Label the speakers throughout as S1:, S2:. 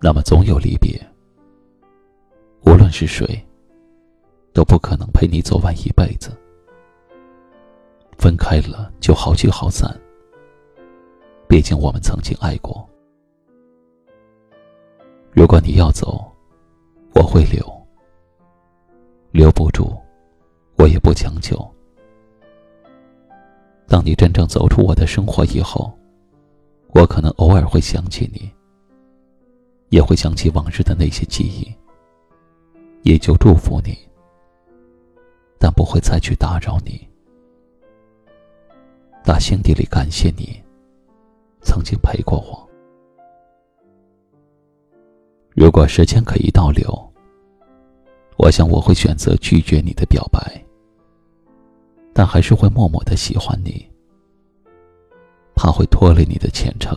S1: 那么总有离别。无论是谁，都不可能陪你走完一辈子。分开了就好聚好散。毕竟我们曾经爱过。如果你要走，我会留。留不住，我也不强求。当你真正走出我的生活以后，我可能偶尔会想起你。也会想起往日的那些记忆，也就祝福你，但不会再去打扰你。打心底里感谢你，曾经陪过我。如果时间可以倒流，我想我会选择拒绝你的表白，但还是会默默的喜欢你，怕会拖累你的前程。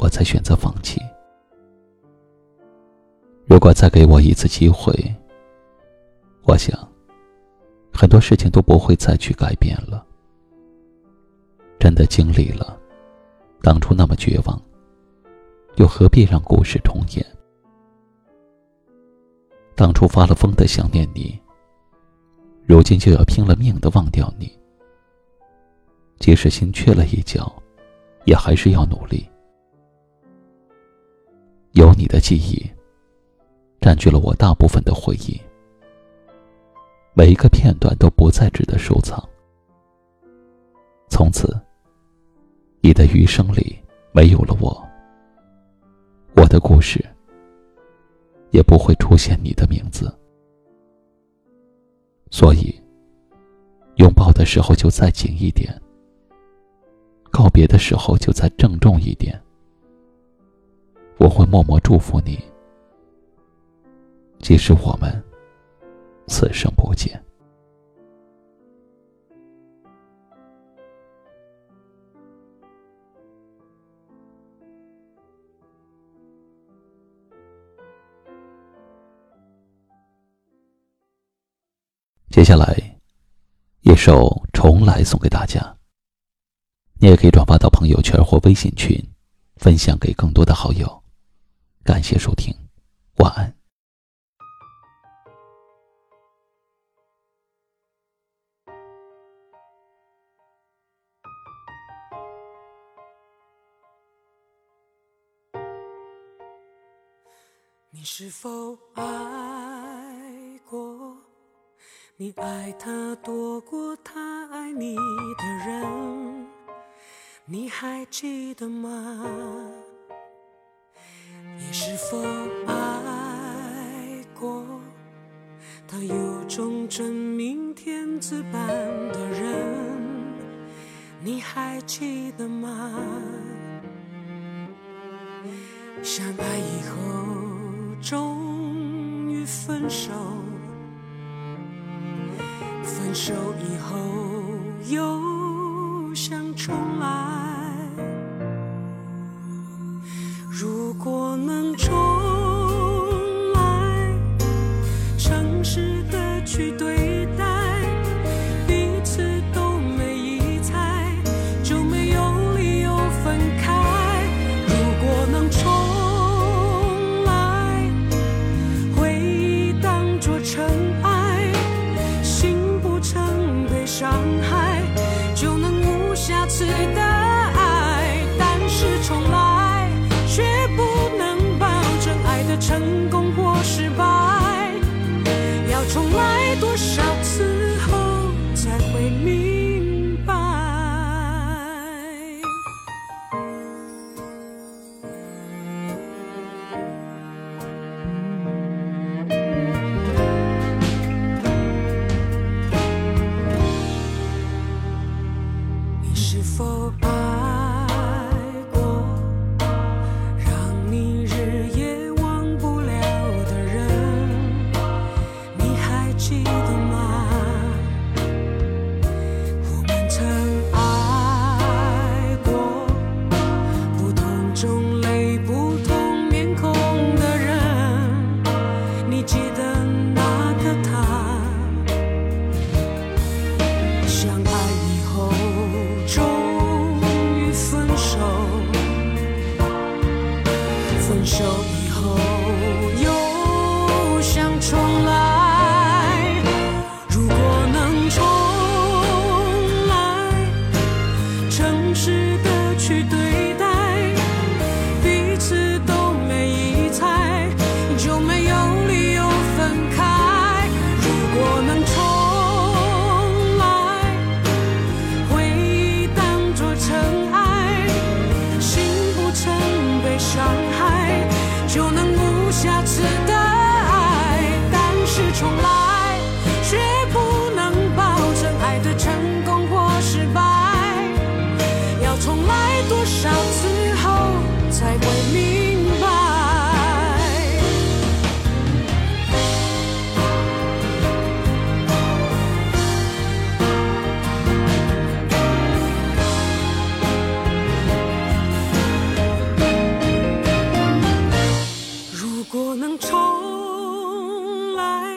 S1: 我才选择放弃。如果再给我一次机会，我想很多事情都不会再去改变了。真的经历了当初那么绝望，又何必让故事重演？当初发了疯的想念你，如今就要拼了命的忘掉你。即使心缺了一角，也还是要努力。有你的记忆，占据了我大部分的回忆，每一个片段都不再值得收藏。从此，你的余生里没有了我，我的故事也不会出现你的名字。所以，拥抱的时候就再紧一点，告别的时候就再郑重一点。我会默默祝福你，即使我们此生不见。接下来，一首《重来》送给大家。你也可以转发到朋友圈或微信群，分享给更多的好友。感谢收听，晚安。
S2: 你是否爱过？你爱他多过他爱你的人，你还记得吗？否爱过他有种真命天子般的人？你还记得吗？相爱以后终于分手，分手以后又能重来诚实的去对待彼此都没疑猜就没有理由分开如果能重来回忆当做尘埃心不曾被伤害就能无瑕疵的爱但是重来。成功或失败要重来多少 cheat. 重来，却不能保证爱的成功或失败，要重来多少次后才会明白。如果能重来。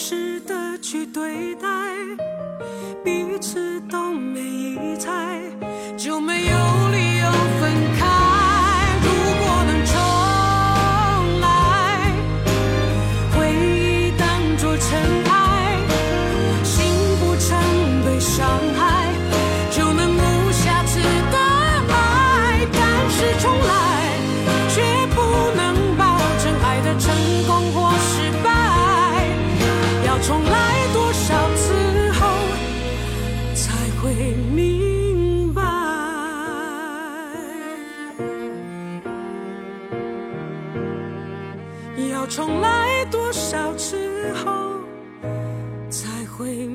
S2: 实的去对待，彼此都没疑猜，就没有。要重来多少次后才会